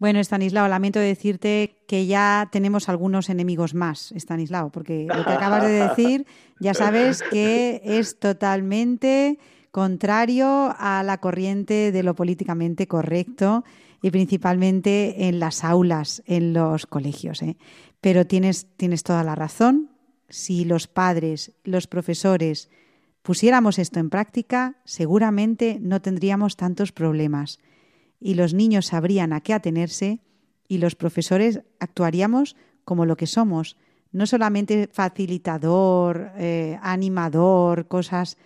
[SPEAKER 1] Bueno, Estanislao, lamento decirte que ya tenemos algunos enemigos más, Estanislao, porque lo que acabas de decir ya sabes que es totalmente contrario a la corriente de lo políticamente correcto y principalmente en las aulas, en los colegios. ¿eh? Pero tienes, tienes toda la razón. Si los padres, los profesores pusiéramos esto en práctica, seguramente no tendríamos tantos problemas y los niños sabrían a qué atenerse y los profesores actuaríamos como lo que somos, no solamente facilitador, eh, animador, cosas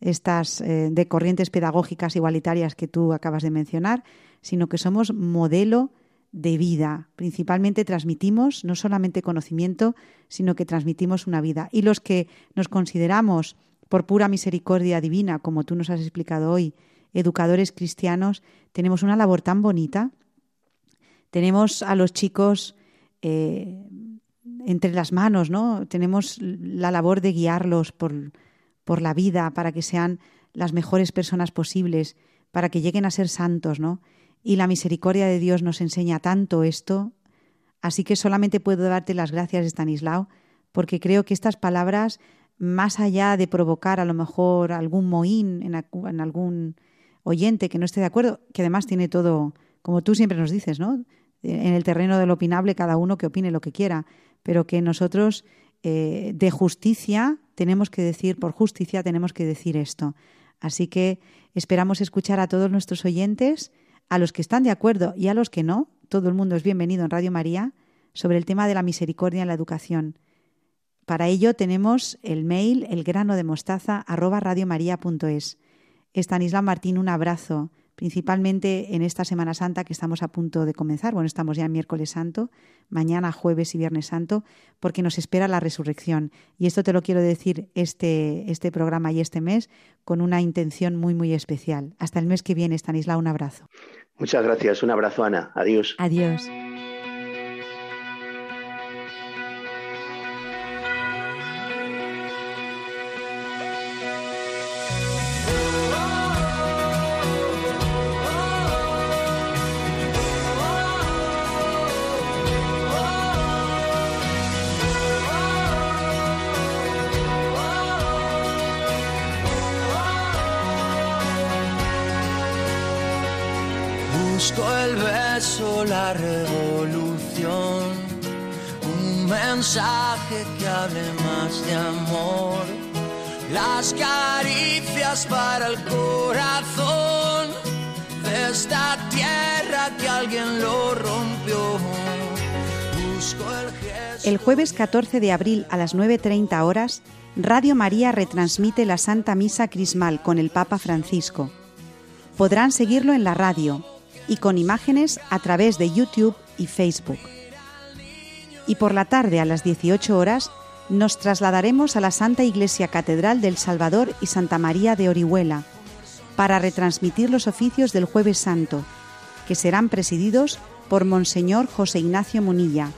[SPEAKER 1] estas eh, de corrientes pedagógicas igualitarias que tú acabas de mencionar, sino que somos modelo de vida. Principalmente transmitimos no solamente conocimiento, sino que transmitimos una vida. Y los que nos consideramos por pura misericordia divina, como tú nos has explicado hoy, educadores cristianos, tenemos una labor tan bonita. Tenemos a los chicos eh, entre las manos, ¿no? Tenemos la labor de guiarlos por, por la vida para que sean las mejores personas posibles, para que lleguen a ser santos, ¿no? Y la misericordia de Dios nos enseña tanto esto. Así que solamente puedo darte las gracias, Stanislao, porque creo que estas palabras, más allá de provocar a lo mejor algún mohín en algún oyente que no esté de acuerdo, que además tiene todo, como tú siempre nos dices, ¿no? En el terreno del opinable, cada uno que opine lo que quiera, pero que nosotros eh, de justicia tenemos que decir, por justicia tenemos que decir esto. Así que esperamos escuchar a todos nuestros oyentes, a los que están de acuerdo y a los que no. Todo el mundo es bienvenido en Radio María sobre el tema de la misericordia en la educación. Para ello tenemos el mail elgrano Estanislao Martín, un abrazo principalmente en esta Semana Santa que estamos a punto de comenzar. Bueno, estamos ya en miércoles santo, mañana jueves y viernes santo, porque nos espera la resurrección. Y esto te lo quiero decir este, este programa y este mes con una intención muy, muy especial. Hasta el mes que viene, Stanislao, un abrazo.
[SPEAKER 9] Muchas gracias. Un abrazo, Ana. Adiós.
[SPEAKER 1] Adiós. Jueves 14 de abril a las 9.30 horas, Radio María retransmite la Santa Misa Crismal con el Papa Francisco. Podrán seguirlo en la radio y con imágenes a través de YouTube y Facebook. Y por la tarde a las 18 horas nos trasladaremos a la Santa Iglesia Catedral del Salvador y Santa María de Orihuela para retransmitir los oficios del Jueves Santo, que serán presididos por Monseñor José Ignacio Munilla,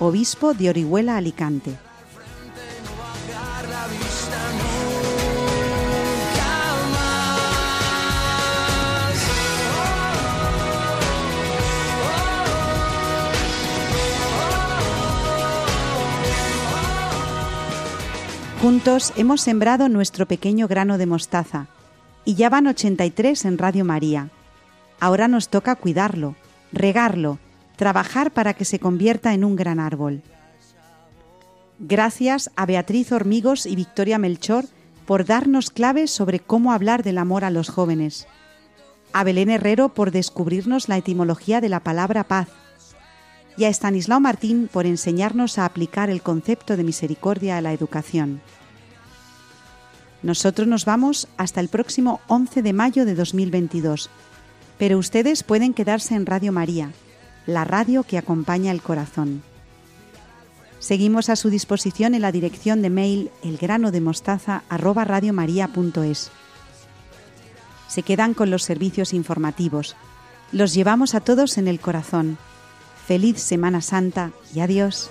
[SPEAKER 1] obispo de Orihuela Alicante. Juntos hemos sembrado nuestro pequeño grano de mostaza y ya van 83 en Radio María. Ahora nos toca cuidarlo, regarlo, trabajar para que se convierta en un gran árbol. Gracias a Beatriz Hormigos y Victoria Melchor por darnos claves sobre cómo hablar del amor a los jóvenes. A Belén Herrero por descubrirnos la etimología de la palabra paz. Y a Estanislao Martín por enseñarnos a aplicar el concepto de misericordia a la educación. Nosotros nos vamos hasta el próximo 11 de mayo de 2022, pero ustedes pueden quedarse en Radio María, la radio que acompaña el corazón. Seguimos a su disposición en la dirección de mail elgranodemostaza@radiomaria.es. Se quedan con los servicios informativos. Los llevamos a todos en el corazón. Feliz Semana Santa y adiós.